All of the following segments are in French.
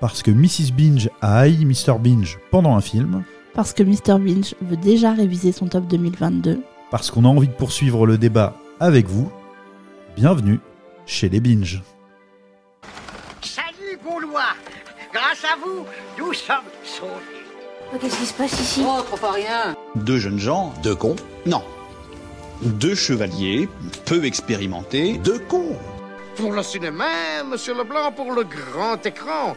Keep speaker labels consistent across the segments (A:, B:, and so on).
A: Parce que Mrs. Binge a haï Mr. Binge pendant un film.
B: Parce que Mr. Binge veut déjà réviser son top 2022.
A: Parce qu'on a envie de poursuivre le débat avec vous. Bienvenue chez les Binge.
C: Salut Gaulois Grâce à vous, nous sommes sauvés.
D: Oh, Qu'est-ce qui se passe ici?
E: Oh, trop pas rien.
F: Deux jeunes gens, deux cons Non. Deux chevaliers, peu expérimentés, deux cons.
G: Pour le cinéma, monsieur Leblanc, pour le grand écran.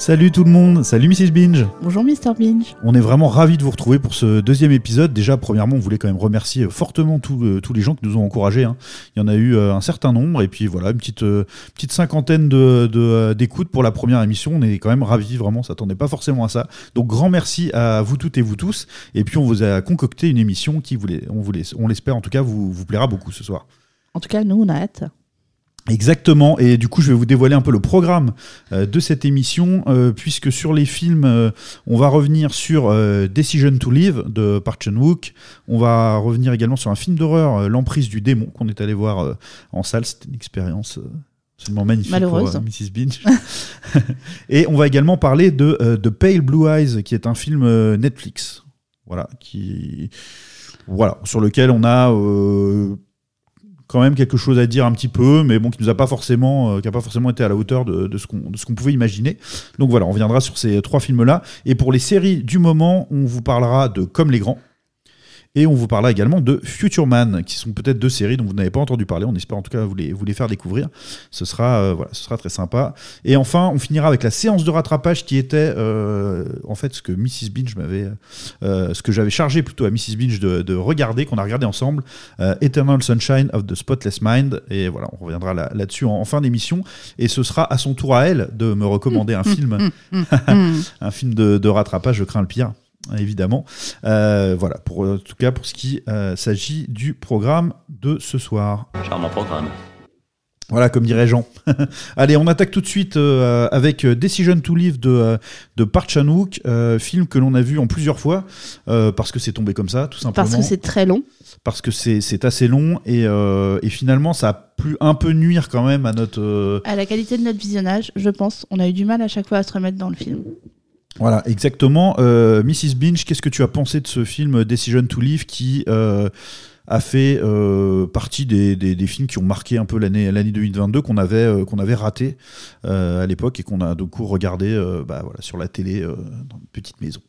A: Salut tout le monde, salut Mrs. Binge.
B: Bonjour Mr. Binge.
A: On est vraiment ravis de vous retrouver pour ce deuxième épisode. Déjà, premièrement, on voulait quand même remercier fortement tous euh, tous les gens qui nous ont encouragés. hein. Il y en a eu euh, un certain nombre, et puis voilà, une petite, euh, petite cinquantaine de- euh, d'écoutes pour la première émission. On est quand même ravis, vraiment, on s'attendait pas forcément à ça. Donc, grand merci à vous toutes et vous tous. Et puis, on vous a concocté une émission qui, voulait, on, voulait, on l'espère en tout cas, vous, vous plaira beaucoup ce soir.
B: En tout cas, nous, on a hâte.
A: Exactement, et du coup je vais vous dévoiler un peu le programme euh, de cette émission, euh, puisque sur les films, euh, on va revenir sur Decision to Live de Park Chan-wook, on va revenir également sur un film d'horreur, L'emprise du démon, qu'on est allé voir en salle, c'était une expérience absolument magnifique
B: Malheureuse.
A: pour Mrs. Binge. et on va également parler de The Pale Blue Eyes, qui est un film Netflix, voilà, qui... Voilà, sur lequel on a... quand même quelque chose à dire un petit peu, mais bon, qui nous a pas forcément, euh, qui a pas forcément été à la hauteur de, de ce qu'on de ce qu'on pouvait imaginer. Donc voilà, on reviendra sur ces trois films-là. Et pour les séries du moment, on vous parlera de Comme les grands. Et on vous parlera également de Future Man, qui sont peut-être deux séries dont vous n'avez pas entendu parler. On espère en tout cas vous les, vous les faire découvrir. Ce sera, euh, voilà, ce sera très sympa. Et enfin, on finira avec la séance de rattrapage qui était euh, en fait ce que Mrs. Binge m'avait, euh, ce que j'avais chargé plutôt à Mrs. Binge de, de regarder, qu'on a regardé ensemble, Eternal Sunshine of the Spotless Mind. Et voilà, on reviendra là- là-dessus en, en fin d'émission. Et ce sera à son tour à elle de me recommander un film, un film de, de rattrapage. Je crains le pire. Évidemment. Euh, voilà, pour, en tout cas pour ce qui euh, s'agit du programme de ce soir.
F: Charmant programme.
A: Voilà, comme dirait Jean. Allez, on attaque tout de suite euh, avec Decision to Live de, de Park Chan-wook, euh, film que l'on a vu en plusieurs fois, euh, parce que c'est tombé comme ça, tout simplement.
B: Parce que c'est très long.
A: Parce que c'est c'est assez long, et, euh, et finalement, ça a pu un peu nuire quand même à notre... euh,
B: À la qualité de notre visionnage, je pense. On a eu du mal à chaque fois à se remettre dans le film.
A: Voilà, exactement. Euh, Mrs. Binge, qu'est-ce que tu as pensé de ce film Decision to Live qui euh, a fait euh, partie des, des- films qui ont marqué un peu l'année l'année 2022 qu'on avait qu'on avait raté à l'époque et qu'on a du coup regardé bah, voilà, sur la télé dans une petite maison.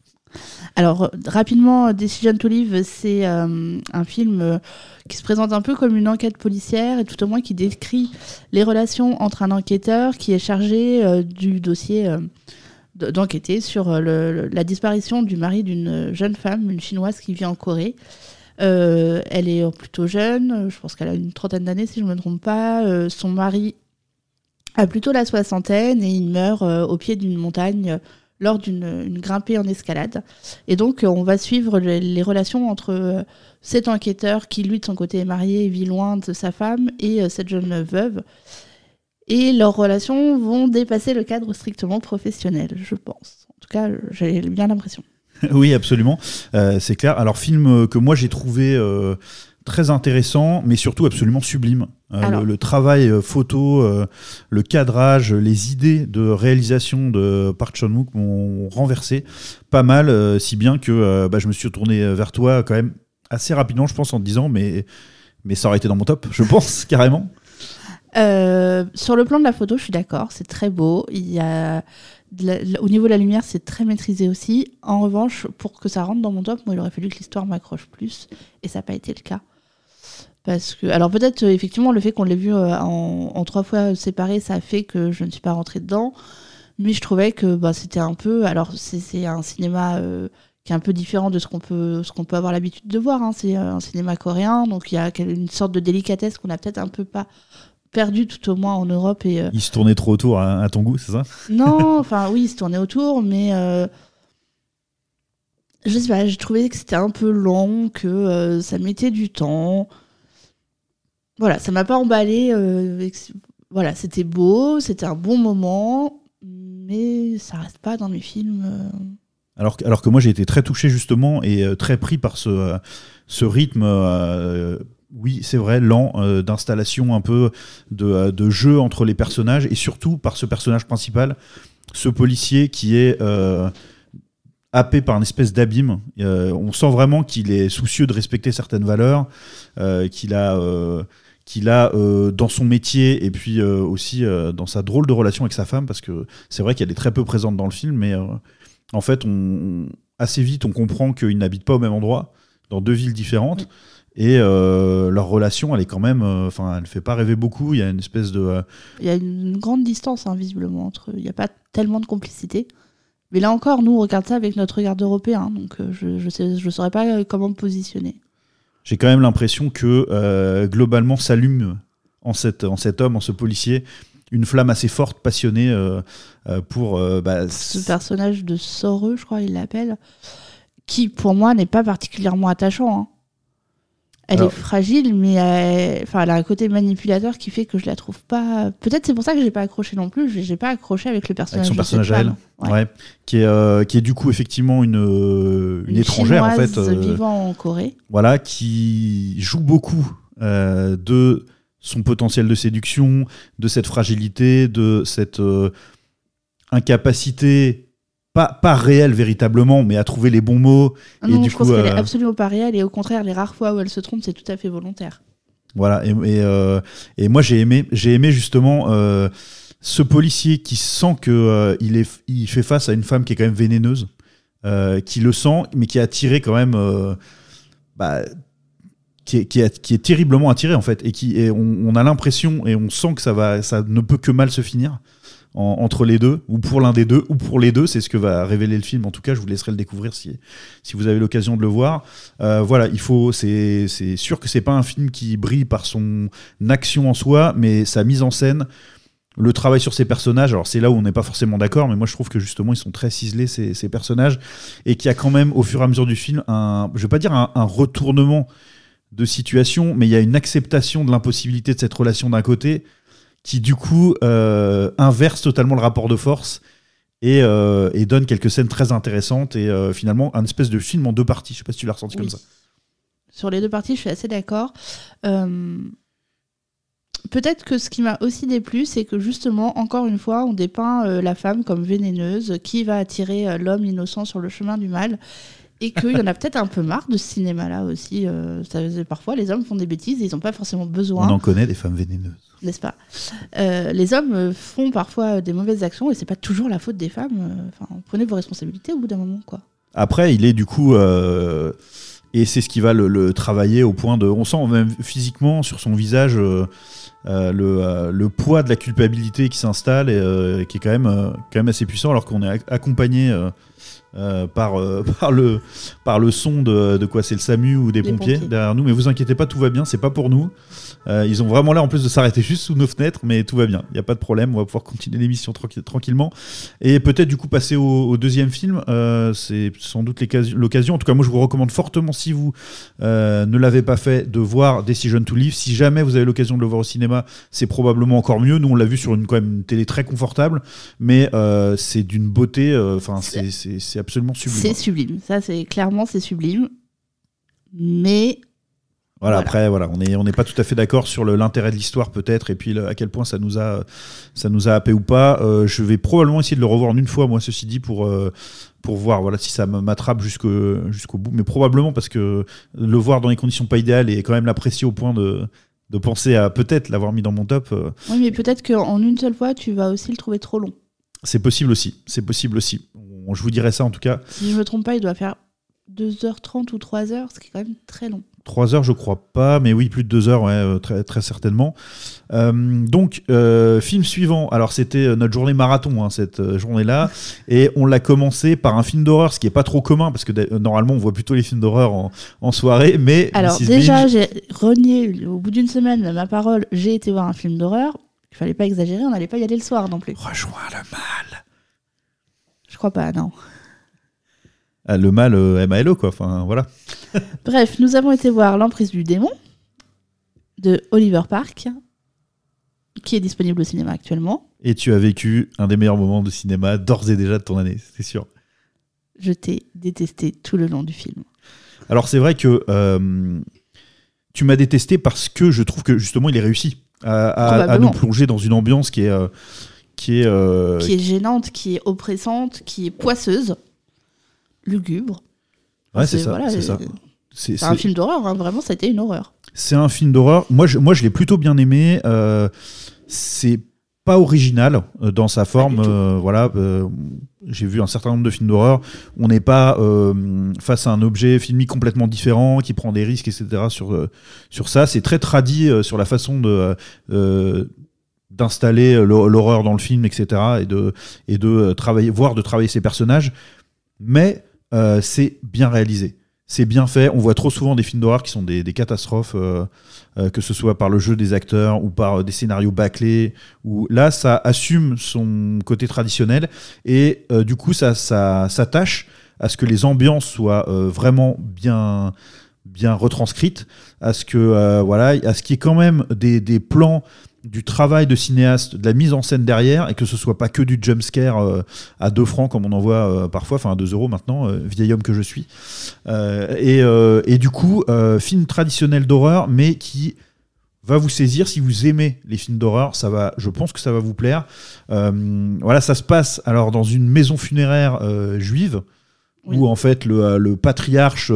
B: Alors, rapidement, Decision to Live, c'est un film qui se présente un peu comme une enquête policière et tout au moins qui décrit les relations entre un enquêteur qui est chargé du dossier d'enquêter sur euh, la disparition du mari d'une jeune femme, une chinoise qui vit en Corée. Euh, elle est plutôt jeune, je pense qu'elle a une trentaine d'années si je ne me trompe pas. Euh, son mari a plutôt la soixantaine et il meurt au pied d'une montagne lors d'une une grimpée en escalade. Et donc, on va suivre les, relations entre cet enquêteur qui, lui, de son côté, est marié et vit loin de sa femme, et cette jeune veuve. Et leurs relations vont dépasser le cadre strictement professionnel, je pense. En tout cas, j'ai bien l'impression.
A: oui, absolument, Euh, c'est clair. Alors film euh, que moi j'ai trouvé euh, très intéressant, mais surtout absolument sublime. Euh,
B: Alors.
A: le, le travail photo, le cadrage, les idées de réalisation de Park Chan-wook m'ont renversé pas mal, si bien que bah, je me suis tourné vers toi quand même assez rapidement, je pense, en te disant mais mais ça aurait été dans mon top, je pense carrément.
B: Euh, sur le plan de la photo, je suis d'accord, c'est très beau. Il y a au niveau de la lumière, c'est très maîtrisé aussi. En revanche, pour que ça rentre dans mon top, moi, il aurait fallu que l'histoire m'accroche plus, et ça n'a pas été le cas. Parce que, alors peut-être euh, effectivement le fait qu'on l'ait vu euh, en, trois fois séparés, ça a fait que je ne suis pas rentrée dedans. Mais je trouvais que bah, c'était un peu, alors c'est un cinéma qui est un peu différent de ce qu'on peut, qu'on peut avoir l'habitude de voir. hein. C'est un cinéma coréen, donc il y a une sorte de délicatesse qu'on a peut-être un peu pas perdu tout au moins en Europe et euh,
A: Il se tournait trop autour à, à ton goût, c'est ça?
B: Non, enfin oui, il se tournait autour, mais euh, je sais pas, j'ai trouvé que c'était un peu long, que euh, ça mettait du temps. Voilà, ça m'a pas emballé. euh, voilà, c'était beau, c'était un bon moment, mais ça reste pas dans mes films.
A: Alors, que- alors que moi j'ai été très touché justement et très pris par ce, ce rythme, oui c'est vrai, lent, euh, d'installation un peu de, euh, de jeu entre les personnages et surtout par ce personnage principal, ce policier qui est euh, happé par une espèce d'abîme. On sent vraiment qu'il est soucieux de respecter certaines valeurs, qu'il a... qu'il a dans son métier et puis aussi dans sa drôle de relation avec sa femme parce que c'est vrai qu'elle est très peu présente dans le film mais en fait, on, assez vite, on comprend qu'ils n'habitent pas au même endroit, dans deux villes différentes. Et euh, leur relation, elle est quand même. euh, Enfin, elle ne fait pas rêver beaucoup. Il y a une espèce de. euh,
B: Il y a une grande distance, hein, visiblement, entre eux. Il n'y a pas tellement de complicité. Mais là encore, nous, on regarde ça avec notre regard européen, donc euh, je ne je saurais pas comment me positionner.
A: J'ai quand même l'impression que globalement s'allume en, cette, en cet homme, en ce policier, une flamme assez forte, passionnée euh, euh, pour. euh, bah,
B: ce personnage de Soreux, je crois il l'appelle, qui pour moi n'est pas particulièrement attachant. hein. Elle
A: Alors-
B: est fragile, mais elle, enfin, elle a un côté manipulateur qui fait que je la trouve pas. Peut-être c'est pour ça que j'ai pas accroché non plus. J'ai pas accroché avec le personnage.
A: avec son personnage à elle,
B: femme.
A: ouais. qui, est, euh, qui est du coup effectivement une, euh, une, étrangère en fait, euh,
B: vivant en Corée.
A: voilà, qui joue beaucoup euh, de son potentiel de séduction, de cette fragilité, de cette euh, incapacité, pas, pas réelle véritablement, mais à trouver les bons mots.
B: Ah
A: et
B: non,
A: du
B: je
A: coup,
B: pense qu'elle est
A: euh,
B: absolument pas réelle et au contraire, les rares fois où elle se trompe, c'est tout à fait volontaire.
A: Voilà, et, et, euh, et moi j'ai aimé, j'ai aimé justement euh, ce policier qui sent que euh, il, est, il fait face à une femme qui est quand même vénéneuse, qui le sent, mais qui est attiré quand même, bah, qui, est, qui, est, qui est terriblement attiré en fait, et qui, et on, on a l'impression et on sent que ça va, ça ne peut que mal se finir. En- entre les deux, ou pour l'un des deux, ou pour les deux, c'est ce que va révéler le film. En tout cas, je vous laisserai le découvrir si, vous avez l'occasion de le voir. Euh, voilà, il faut, c'est, sûr que c'est pas un film qui brille par son action en soi, mais sa mise en scène, le travail sur ses personnages. Alors c'est là où on n'est pas forcément d'accord, mais moi je trouve que justement ils sont très ciselés ces, ces personnages et qu'il y a quand même au fur et à mesure du film un, je vais pas dire un retournement de situation, mais il y a une acceptation de l'impossibilité de cette relation d'un côté qui du coup euh, inverse totalement le rapport de force et, euh, et donne quelques scènes très intéressantes et euh, finalement un espèce de film en deux parties. Je sais pas si tu l'as ressenti
B: Oui.
A: comme ça.
B: Sur les deux parties, je suis assez d'accord. Peut-être que ce qui m'a aussi déplu, c'est que justement, encore une fois, on dépeint la femme comme vénéneuse, qui va attirer l'homme innocent sur le chemin du mal, et qu'il y en a peut-être un peu marre de ce cinéma-là aussi. euh, ça, parfois, les hommes font des bêtises, et ils n'ont pas forcément besoin
A: On en connaît des femmes vénéneuses.
B: n'est-ce pas? Euh, Les hommes euh, font parfois des mauvaises actions et c'est pas toujours la faute des femmes. Enfin, prenez vos responsabilités au bout d'un moment, quoi.
A: Après, il est du coup. euh, et c'est ce qui va le, le travailler au point de. On sent même physiquement sur son visage euh, euh, le, euh, le poids de la culpabilité qui s'installe et euh, qui est quand même, quand même assez puissant alors qu'on est ac- accompagné. par, par, le, par le son de, de quoi c'est le SAMU ou des pompiers,
B: pompiers.
A: derrière nous mais vous inquiétez pas tout va bien c'est pas pour nous ils ont vraiment l'air en plus de s'arrêter juste sous nos fenêtres mais tout va bien il n'y a pas de problème on va pouvoir continuer l'émission tranqui- tranquillement et peut-être du coup passer au, au deuxième film, c'est sans doute l'occasion-. En tout cas, moi je vous recommande fortement, si vous ne l'avez pas fait, de voir Decision to Live. Si jamais vous avez l'occasion de le voir au cinéma, c'est probablement encore mieux. Nous on l'a vu sur une, quand même, une télé très confortable, mais euh, c'est d'une beauté, euh, enfin c'est- absolument sublime.
B: C'est sublime. Ça, c'est clairement, c'est sublime. Mais
A: Voilà,
B: Voilà.
A: après, voilà, on n'est on n'est pas tout à fait d'accord sur l'intérêt de l'histoire, peut-être, et puis le- à quel point ça nous a, ça nous a happé ou pas. Euh, je vais probablement essayer de le revoir en une fois, moi, ceci dit, pour, euh, pour voir voilà, si ça m'attrape jusqu'au jusqu'au bout. Mais probablement parce que le voir dans les conditions pas idéales et quand même l'apprécier au point de, de penser à peut-être l'avoir mis dans mon top, euh,
B: oui, mais peut-être qu'en une seule fois, tu vas aussi le trouver trop long.
A: c'est possible aussi. C'est possible aussi. On- je vous dirai ça en tout cas.
B: Si je me trompe pas, il doit faire 2h30 ou 3h, ce qui est quand même très long.
A: Trois heures, je crois pas, mais oui, plus de deux heures, ouais, euh, très, très certainement. Euh, donc, euh, film suivant. Alors, c'était notre journée marathon, hein, cette journée-là, et on l'a commencé par un film d'horreur, ce qui est pas trop commun, parce que normalement, on voit plutôt les films d'horreur en, en soirée, mais
B: Alors
A: Mrs.
B: déjà, j'ai renié au bout d'une semaine ma parole, j'ai été voir un film d'horreur. Il fallait pas exagérer, on n'allait pas y aller le soir non plus.
A: rejoins le mal.
B: Je crois pas, non.
A: Le mal, euh, M.A.L.E. quoi. Enfin, voilà.
B: Bref, nous avons été voir L'emprise du démon de Oliver Park, qui est disponible au cinéma actuellement.
A: Et tu as vécu un des meilleurs moments de cinéma d'ores et déjà de ton année, c'est sûr.
B: Je t'ai détesté tout le long du film.
A: Alors c'est vrai que euh, tu m'as détesté parce que je trouve que justement il est réussi à, à- à
B: Probablement.
A: nous plonger dans une ambiance qui est euh, qui est, euh,
B: Qui est gênante, qui est oppressante, qui est poisseuse, lugubre.
A: ouais c'est ça,
B: voilà,
A: c'est
B: euh,
A: ça. C'est
B: C'est un film d'horreur, hein, vraiment, ça a été une horreur.
A: c'est un film d'horreur. Moi je, moi je l'ai plutôt bien aimé. euh, c'est pas original euh, dans sa forme. euh, voilà, euh, j'ai vu un certain nombre de films d'horreur. On n'est pas euh, face à un objet filmique complètement différent qui prend des risques, etc. Sur sur ça, c'est très tradit sur la façon de d'installer l'hor- l'horreur dans le film, etc. Et de et de travailler, voire de travailler ses personnages. Mais euh, c'est bien réalisé. C'est bien fait. On voit trop souvent des films d'horreur qui sont des, catastrophes, euh, euh, que ce soit par le jeu des acteurs ou par des scénarios bâclés. Ou là, ça assume son côté traditionnel et du coup, ça, s'attache à ce que les ambiances soient vraiment bien, bien retranscrites, à ce que voilà, à ce qu'il y ait quand même des plans du travail de cinéaste, de la mise en scène derrière, et que ce soit pas que du jump scare euh, à 2 francs comme on en voit euh, parfois, enfin à 2 euros maintenant, euh, vieil homme que je suis. Euh, et, et du coup, film traditionnel d'horreur, mais qui va vous saisir si vous aimez les films d'horreur. Ça va, je pense que ça va vous plaire. Voilà, ça se passe alors dans une maison funéraire juive.
B: Oui.
A: Où en fait le, le patriarche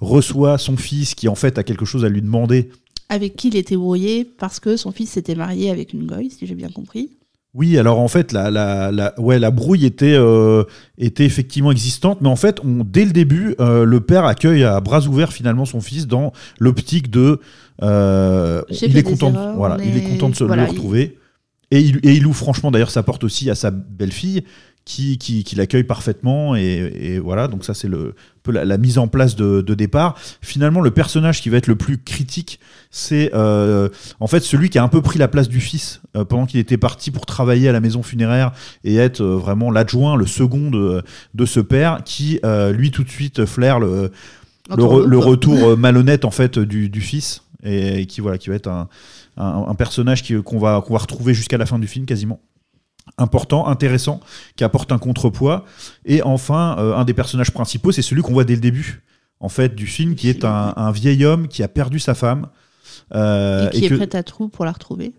A: reçoit son fils qui en fait a quelque chose à lui demander
B: Avec qui il était brouillé parce que son fils s'était marié avec une goy, si j'ai bien compris.
A: Oui, alors en fait, la, la, la, ouais, la brouille était, euh, était effectivement existante, mais en fait, on, dès le début, euh, le père accueille à bras ouverts finalement son fils dans l'optique de. euh, il est content, de- voilà, il est content de se
B: voilà,
A: le
B: il-
A: retrouver. Et il, et il loue franchement, d'ailleurs, sa porte aussi à sa belle-fille qui, qui, qui l'accueille parfaitement. Et, et voilà, donc ça, c'est le, un peu la, la mise en place de, de départ. Finalement, le personnage qui va être le plus critique, c'est euh, en fait celui qui a un peu pris la place du fils euh, pendant qu'il était parti pour travailler à la maison funéraire et être euh, vraiment l'adjoint, le second de, de ce père, qui lui tout de suite flaire le, le, re-
B: Entourloupe.
A: le retour malhonnête en fait du, du fils et, et qui voilà qui va être un, un, personnage qui- qu'on va qu'on va retrouver jusqu'à la fin du film quasiment important, intéressant, qui apporte un contrepoids. Et enfin, euh, un des personnages principaux, c'est celui qu'on voit dès le début, en fait, du film, qui est un vieil homme qui a perdu sa femme. Euh,
B: et qui est
A: que,
B: prêt à tout pour la retrouver.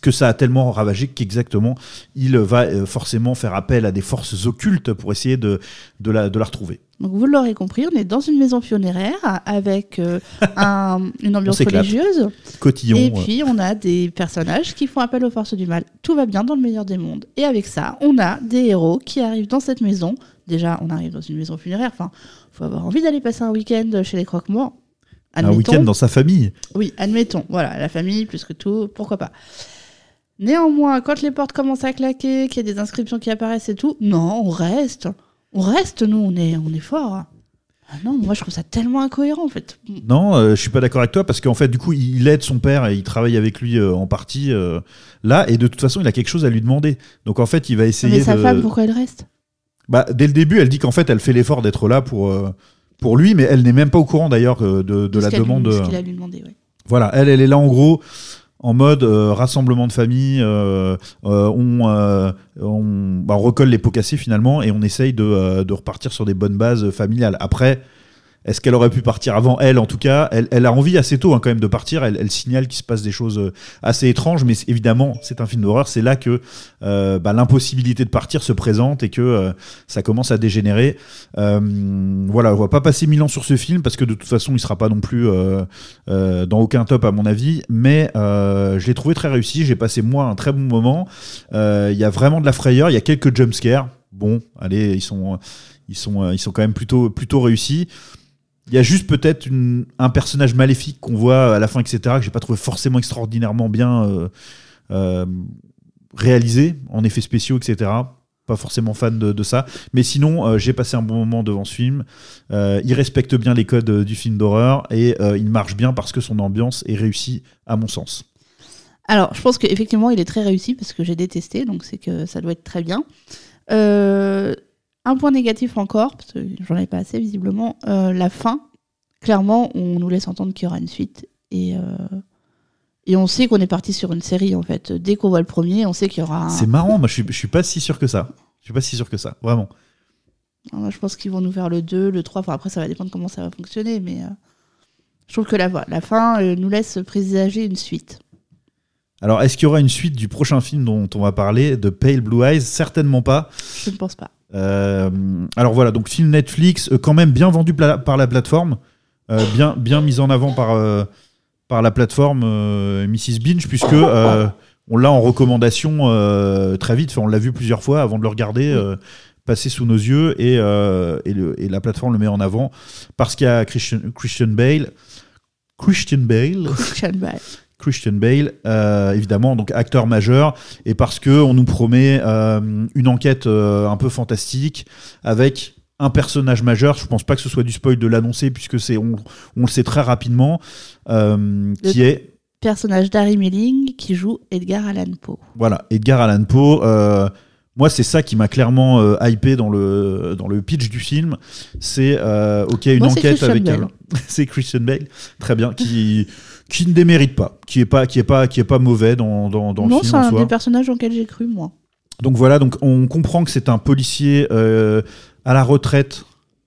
A: que ça a tellement ravagé qu'exactement, il va euh, forcément faire appel à des forces occultes pour essayer de, de, la, de la retrouver.
B: Donc vous l'aurez compris, on est dans une maison pionnière avec euh, un- une ambiance religieuse.
A: Cotillon.
B: Et puis on a des personnages qui font appel aux forces du mal. Tout va bien dans le meilleur des mondes. Et avec ça, on a des héros qui arrivent dans cette maison. Déjà, on arrive dans une maison funéraire. Enfin, faut avoir envie d'aller passer un week-end chez les croque-morts.
A: Un week-end dans sa famille.
B: Oui, admettons. Voilà, la famille, plus que tout, pourquoi pas. Néanmoins, quand les portes commencent à claquer, qu'il y a des inscriptions qui apparaissent et tout, non, on reste. On reste, nous, on est, on est fort. Ah non, moi je trouve ça tellement incohérent en fait.
A: Non, euh, je suis pas d'accord avec toi parce qu'en fait, du coup, il aide son père et il travaille avec lui euh, en partie euh, là, et de toute façon, il a quelque chose à lui demander. Donc en fait, il va essayer
B: Mais sa
A: de.
B: femme, pourquoi elle reste?
A: Bah, dès le début, elle dit qu'en fait, elle fait l'effort d'être là pour euh, pour lui, mais elle n'est même pas au courant d'ailleurs euh, de, la
B: lui-
A: demande.
B: ce
A: euh,
B: qu'il a lui demandé, ouais.
A: Voilà, elle, elle est là en gros en mode euh, rassemblement de famille. euh, euh, on, euh, on, bah, on recolle les pots cassés finalement et on essaye de, de repartir sur des bonnes bases familiales. Après. Est-ce qu'elle aurait pu partir avant Elle, en tout cas, elle, elle a envie assez tôt hein, quand même de partir. Elle, elle signale qu'il se passe des choses euh, assez étranges, mais évidemment, c'est un film d'horreur. C'est là que euh, bah, l'impossibilité de partir se présente et que euh, ça commence à dégénérer. Voilà, on va pas passer mille ans sur ce film parce que de toute façon, il sera pas non plus dans aucun top à mon avis. Mais je l'ai trouvé très réussi. J'ai passé moi un très bon moment. Il y a vraiment de la frayeur. Il y a quelques jumpscares. Bon, allez, ils sont, ils sont, ils sont quand même plutôt, plutôt réussis. Il y a juste peut-être un personnage maléfique qu'on voit à la fin, etc., que j'ai pas trouvé forcément extraordinairement bien euh, euh, réalisé, en effets spéciaux, etc. Pas forcément fan de, ça. Mais sinon, euh, j'ai passé un bon moment devant ce film. Il respecte bien les codes du film d'horreur et il marche bien parce que son ambiance est réussie, à mon sens.
B: Alors, je pense qu'effectivement, il est très réussi parce que j'ai détesté, donc c'est que ça doit être très bien. Euh, un point négatif encore, parce que j'en ai pas assez visiblement, euh, la fin. Clairement, on nous laisse entendre qu'il y aura une suite. Et, euh, et on sait qu'on est parti sur une série, en fait. Dès qu'on voit le premier, on sait qu'il y aura un...
A: C'est marrant, moi je suis, je suis pas si sûr que ça. Je suis pas si sûr que ça, vraiment.
B: Moi, je pense qu'ils vont nous faire le 2, le 3. Enfin, après, ça va dépendre comment ça va fonctionner, mais euh, je trouve que la, la fin nous laisse présager une suite.
A: Alors, est-ce qu'il y aura une suite du prochain film dont on va parler, de Pale Blue Eyes? Certainement pas.
B: Je ne pense pas.
A: Euh, alors voilà, donc film Netflix, euh, quand même bien vendu par la plateforme, euh, bien, bien mis en avant par, par la plateforme Mrs. Binge, puisque on l'a en recommandation très vite, on l'a vu plusieurs fois avant de le regarder. passer sous nos yeux et, et, la plateforme le met en avant parce qu'il y a Christian Bale Christian Bale
B: Christian Bale.
A: Christian Bale, euh, évidemment, donc acteur majeur, et parce que on nous promet euh, une enquête euh, un peu fantastique avec un personnage majeur. Je pense pas que ce soit du spoil de l'annoncer puisque c'est on, on le sait très rapidement, qui est
B: Personnage d'Harry Melling qui joue Edgar Allan Poe.
A: voilà Edgar Allan Poe. moi, c'est ça qui m'a clairement hypé dans le, dans le pitch du film. C'est ok une
B: Moi,
A: enquête
B: Christian
A: avec c'est Christian Bale, très bien, qui qui ne démérite pas, qui est pas qui est pas qui est pas mauvais dans dans, dans
B: non,
A: le film
B: c'est
A: en
B: un
A: soi.
B: des personnages auxquels j'ai cru, moi.
A: Donc voilà, donc on comprend que c'est un policier euh, à la retraite,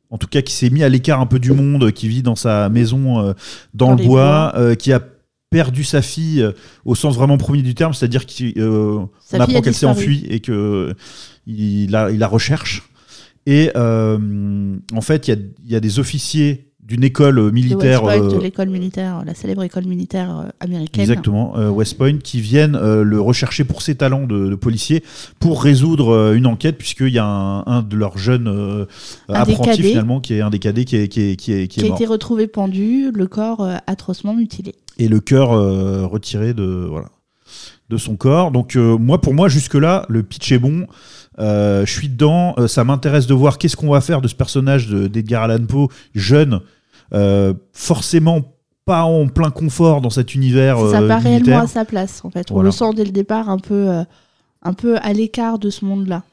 A: en tout cas qui s'est mis à l'écart un peu du monde, qui vit dans sa maison euh, dans,
B: Dans
A: le bois, euh, qui a perdu sa fille au sens vraiment premier du terme, c'est-à-dire qu'on apprend qu'elle s'est enfuie et que il la, il la recherche. Et en fait, il y a, il y a des officiers d'une école
B: De
A: militaire.
B: West Point,
A: euh,
B: de l'école militaire, la célèbre école militaire euh, américaine.
A: Exactement, euh, West Point, qui viennent euh, le rechercher pour ses talents de, de policier, pour résoudre euh, une enquête, puisqu'il y a un, un de leurs jeunes euh, apprentis finalement, qui est un des cadets qui est, qui est, qui est, qui
B: Qui
A: est
B: a été retrouvé pendu, le corps euh, atrocement mutilé.
A: Et le cœur euh, retiré de, voilà, de son corps. Donc euh, moi, pour moi, jusque-là, le pitch est bon. Euh, je suis dedans. Euh, ça m'intéresse de voir qu'est-ce qu'on va faire de ce personnage de- d'Edgar Allan Poe, jeune, euh, forcément pas en plein confort dans cet univers
B: ça
A: euh,
B: pas réellement à sa place, en fait. On le sent dès le départ un peu, euh, un peu à l'écart de ce monde-là.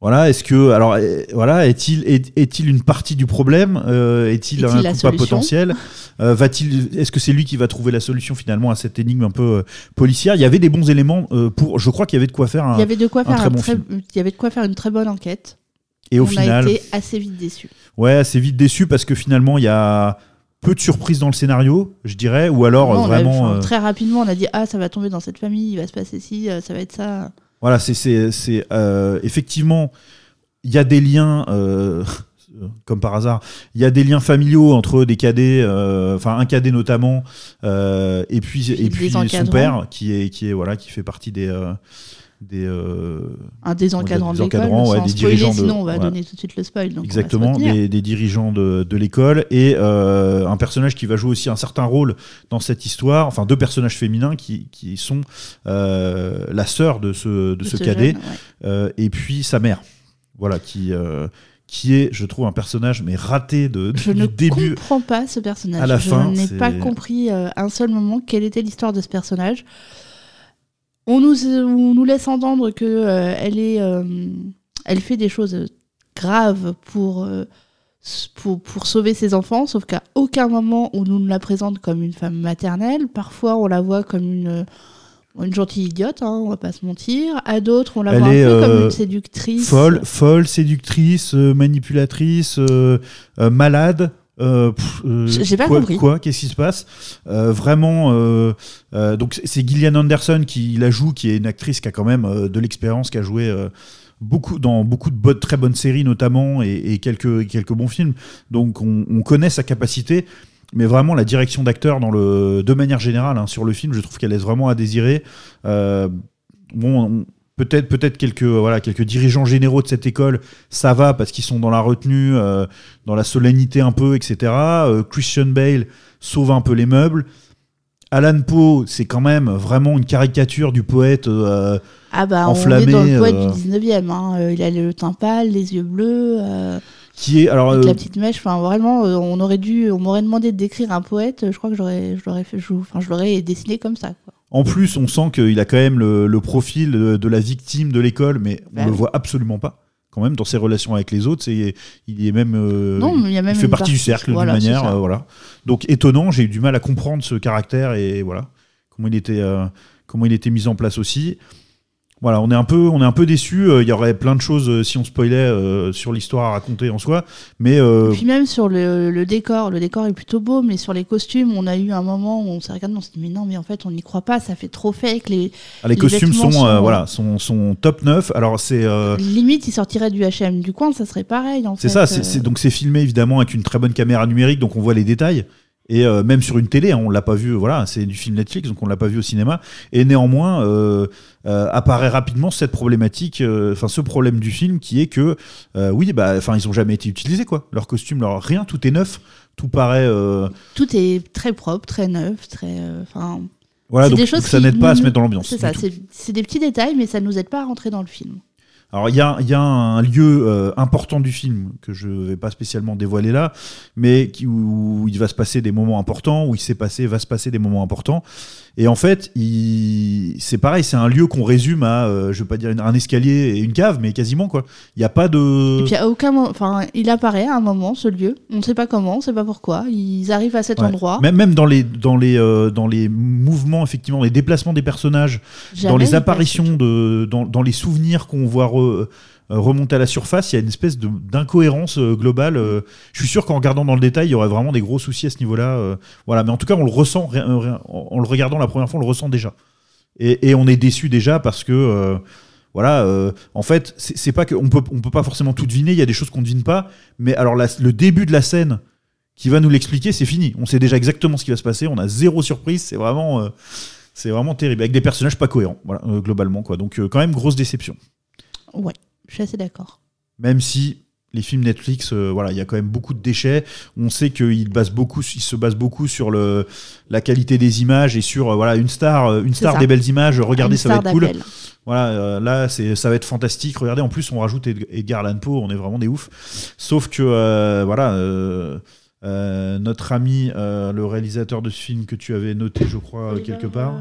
A: Voilà, est-ce que alors euh, voilà, est-il est, est-il une partie du problème Euh, Est-il un coupable potentiel Euh, Va-t-il Est-ce que c'est lui qui va trouver la solution finalement à cette énigme un peu euh, policière? Il y avait des bons éléments euh, pour. Je crois qu'il y avait de quoi faire un.
B: Il y avait de quoi
A: un
B: faire
A: très
B: un
A: bon
B: très,
A: film.
B: il y avait de quoi faire une très bonne enquête.
A: Et au
B: on
A: final,
B: a été assez vite déçus.
A: Ouais, c'est vite déçu parce que finalement il y a peu de surprises dans le scénario, je dirais, ou alors
B: Non, on a-
A: vraiment. euh,
B: Très rapidement, on a dit ah ça va tomber dans cette famille, il va se passer ci, euh, ça va être ça.
A: Voilà, c'est euh, effectivement il y a des liens. euh, comme par hasard, il y a des liens familiaux entre des cadets, euh, enfin un cadet notamment, et puis et puis son père qui est qui est voilà qui fait partie des des euh,
B: Un des encadrants
A: des
B: de l'école,
A: encadrants, ouais, des
B: spoiler,
A: dirigeants de-
B: sinon on va donner tout de suite le spoil. donc
A: exactement des, des dirigeants de, de l'école et euh, un personnage qui va jouer aussi un certain rôle dans cette histoire, enfin deux personnages féminins qui, qui sont euh, la sœur de ce de,
B: De
A: ce
B: ce
A: cadet
B: jeune, ouais.
A: euh, et puis sa mère, voilà qui qui est, je trouve, un personnage mais raté de,
B: Je
A: du
B: ne
A: début.
B: comprends pas ce personnage.
A: à la
B: je
A: fin,
B: n'ai pas compris euh, un seul moment quelle était l'histoire de ce personnage. On nous, on nous laisse entendre que euh, elle est, euh, elle fait des choses graves pour, euh, pour, pour sauver ses enfants, sauf qu'à aucun moment on nous la présente comme une femme maternelle. Parfois on la voit comme une, une gentille idiote, hein, on va pas se mentir. À d'autres on la
A: Elle
B: voit un peu comme une séductrice.
A: Folle, folle, séductrice, manipulatrice, malade. Euh, euh,
B: J'ai- pas
A: quoi,
B: compris.
A: Quoi Qu'est-ce qui se passe Euh, Vraiment. donc c'est- Gillian Anderson qui la joue, qui est une actrice qui a quand même de l'expérience, qui a joué beaucoup dans beaucoup de bonnes, très bonnes séries notamment et, et quelques quelques bons films. Donc on, on connaît sa capacité. Mais vraiment, la direction d'acteur, dans le, de manière générale, hein, sur le film, je trouve qu'elle laisse vraiment à désirer. Euh, bon, on- Peut-être peut-être quelques voilà quelques dirigeants généraux de cette école, ça va parce qu'ils sont dans la retenue, euh, dans la solennité un peu, etc. Euh, Christian Bale sauve un peu les meubles. Alan Poe, c'est quand même vraiment une caricature du poète euh,
B: Ah bah,
A: enflammé.
B: on est dans le poète
A: euh,
B: du 19e. hein. Euh, il a le teint pâle, les yeux bleus, euh,
A: qui est alors
B: avec
A: euh,
B: la petite mèche. Enfin, vraiment, euh, on aurait dû, on m'aurait demandé de décrire un poète. Je crois que j'aurais, je l'aurais enfin, je l'aurais dessiné comme ça. Quoi.
A: En plus, on sent qu'il a quand même le, le profil de, de la victime de l'école, mais on
B: Bah
A: le voit absolument pas. Quand même, dans ses relations avec les autres, c'est, il est même, euh,
B: Non, mais il y a même
A: fait partie du cercle
B: voilà,
A: d'une manière, euh, voilà. Donc étonnant, j'ai eu du mal à comprendre ce caractère et voilà comment il était, euh, comment il était mis en place aussi. Voilà, on est un peu, on est un peu déçu. Il y aurait plein de choses euh, si on spoilait euh, sur l'histoire à raconter en soi, mais euh,
B: Et puis même sur le, le décor, le décor est plutôt beau, mais sur les costumes, on a eu un moment où on s'est regardé, on s'est dit mais non, mais en fait on n'y croit pas, ça fait trop fake. Les,
A: ah, les,
B: les
A: costumes sont, euh,
B: sont-
A: voilà, sont, sont top 9. Alors c'est euh,
B: limite, ils sortiraient du H&M du coin, ça serait pareil. en
A: C'est ça,
B: euh.
A: c'est- donc c'est filmé évidemment avec une très bonne caméra numérique, donc on voit les détails. Et euh, même sur une télé, hein, on l'a pas vu. Voilà, c'est du film Netflix, donc on l'a pas vu au cinéma. Et néanmoins, euh, euh, apparaît rapidement cette problématique, enfin ce problème du film, qui est que oui, bah, enfin ils ont jamais été utilisés quoi. Leurs costumes, leur rien, tout est neuf, tout paraît.
B: Tout est très propre, très neuf, très. Enfin.
A: voilà, donc
B: des choses
A: ça n'aide pas à se mettre dans l'ambiance.
B: C'est ça, c'est c'est des petits détails, mais ça nous aide pas à rentrer dans le film.
A: Alors il y a, un lieu euh, important du film que je vais pas spécialement dévoiler là, mais qui, où il va se passer des moments importants, où il s'est passé, va se passer des moments importants. Et en fait, il- c'est pareil, c'est un lieu qu'on résume à, euh, je veux pas dire un escalier et une cave, mais quasiment quoi. Il n'y a pas de.
B: Et puis à aucun moment, enfin, il apparaît à un moment ce lieu. On ne sait pas comment, on ne sait pas pourquoi. Ils arrivent à cet
A: Ouais.
B: endroit.
A: Même, même dans les dans les euh, dans les mouvements effectivement, les déplacements des personnages,
B: Jamais
A: dans les apparitions de dans, dans les souvenirs qu'on voit re- euh, remonter à la surface, il y a une espèce d'incohérence euh, globale. euh. je suis sûr qu'en regardant dans le détail, il y aurait vraiment des gros soucis à ce niveau-là. voilà, mais en tout cas, on le ressent en, le regardant la première fois, on le ressent déjà. Et, on est déçu déjà parce que voilà, en fait, c'est pas qu'on peut peut pas forcément tout deviner. Il y a des choses qu'on devine pas, mais alors le début de la scène qui va nous l'expliquer, c'est fini. On sait déjà exactement ce qui va se passer. On a zéro surprise. C'est vraiment, c'est vraiment terrible avec des personnages pas cohérents. Globalement quoi. Donc quand même grosse déception.
B: Ouais, je suis assez d'accord.
A: Même si les films Netflix, euh, voilà, il y a quand même beaucoup de déchets. On sait qu'ils basent beaucoup, ils se basent beaucoup sur le, la qualité des images et sur euh, voilà une star, euh, une star
B: ça.
A: des belles images. Regardez,
B: Une
A: ça va être cool. Voilà, euh, là, c'est, ça va être fantastique. Regardez, en plus, on rajoute Ed- Edgar Allan Poe, on est vraiment des oufs. Sauf que, euh, voilà, euh, euh, notre ami, euh, le réalisateur de ce film que tu avais noté, je crois, euh, quelque part.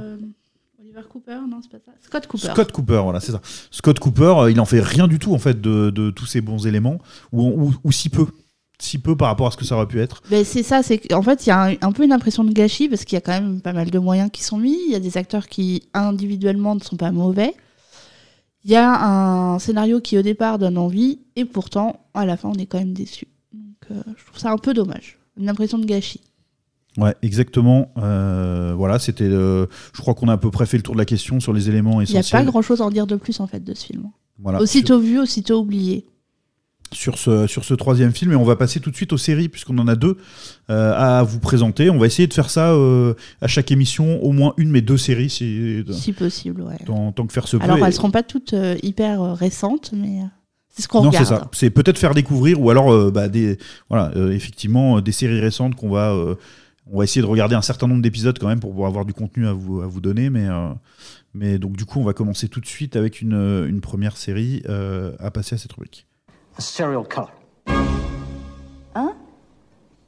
B: Oliver Cooper, non, c'est pas ça. Scott Cooper.
A: Scott Cooper, voilà, c'est ça. Scott Cooper, euh, il en fait rien du tout, en fait, de, de tous ces bons éléments, ou, ou, ou si peu. Si peu par rapport à ce que ça aurait pu être.
B: Ben, c'est ça, c'est qu'en fait, il y a un, un peu une impression de gâchis parce qu'il y a quand même pas mal de moyens qui sont mis. Il y a des acteurs qui, individuellement, ne sont pas mauvais. Il y a un scénario qui, au départ, donne envie et pourtant, à la fin, on est quand même déçu. Donc, euh, je trouve ça un peu dommage. Une impression de gâchis.
A: Ouais, exactement. Euh, voilà, c'était. euh, je crois qu'on a à peu près fait le tour de la question sur les éléments
B: Il n'y a
A: essentiels.
B: pas grand chose à en dire de plus, en fait, de ce film.
A: Voilà,
B: aussitôt vu, aussitôt oublié.
A: sur ce, sur ce troisième film et on va passer tout de suite aux séries puisqu'on en a deux euh, à vous présenter. On va essayer de faire ça à chaque émission, au moins une mais deux séries si,
B: Si possible, ouais.
A: tant, tant que faire se peut.
B: Alors,
A: Et-
B: elles seront pas toutes hyper récentes, mais c'est ce qu'on
A: non, c'est ça. C'est peut-être faire découvrir ou alors euh, bah, des, voilà, euh, effectivement des séries récentes qu'on va, euh, on va essayer de regarder un certain nombre d'épisodes quand même pour pouvoir avoir du contenu à vous, à vous donner. Mais, euh, mais donc du coup, on va commencer tout de suite avec une, euh, une première série euh, à passer à cette rubrique.
H: A serial killer.
D: Hein?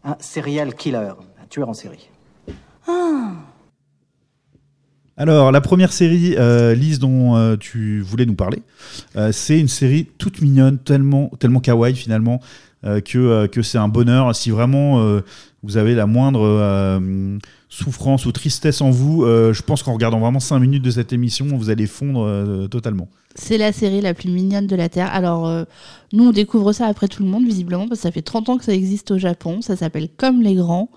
H: Un serial killer, un tueur en série.
A: Alors, la première série, euh, Lise, dont euh, tu voulais nous parler, euh, c'est une série toute mignonne, tellement, tellement kawaii finalement, euh, que, euh, que c'est un bonheur. Si vraiment euh, vous avez la moindre euh, souffrance ou tristesse en vous, euh, je pense qu'en regardant vraiment 5 minutes de cette émission, vous allez fondre euh, totalement.
B: C'est la série la plus mignonne de la Terre. Alors, nous, on découvre ça après tout le monde, visiblement, parce que ça fait 30 ans que ça existe au Japon. Ça s'appelle Comme les grands.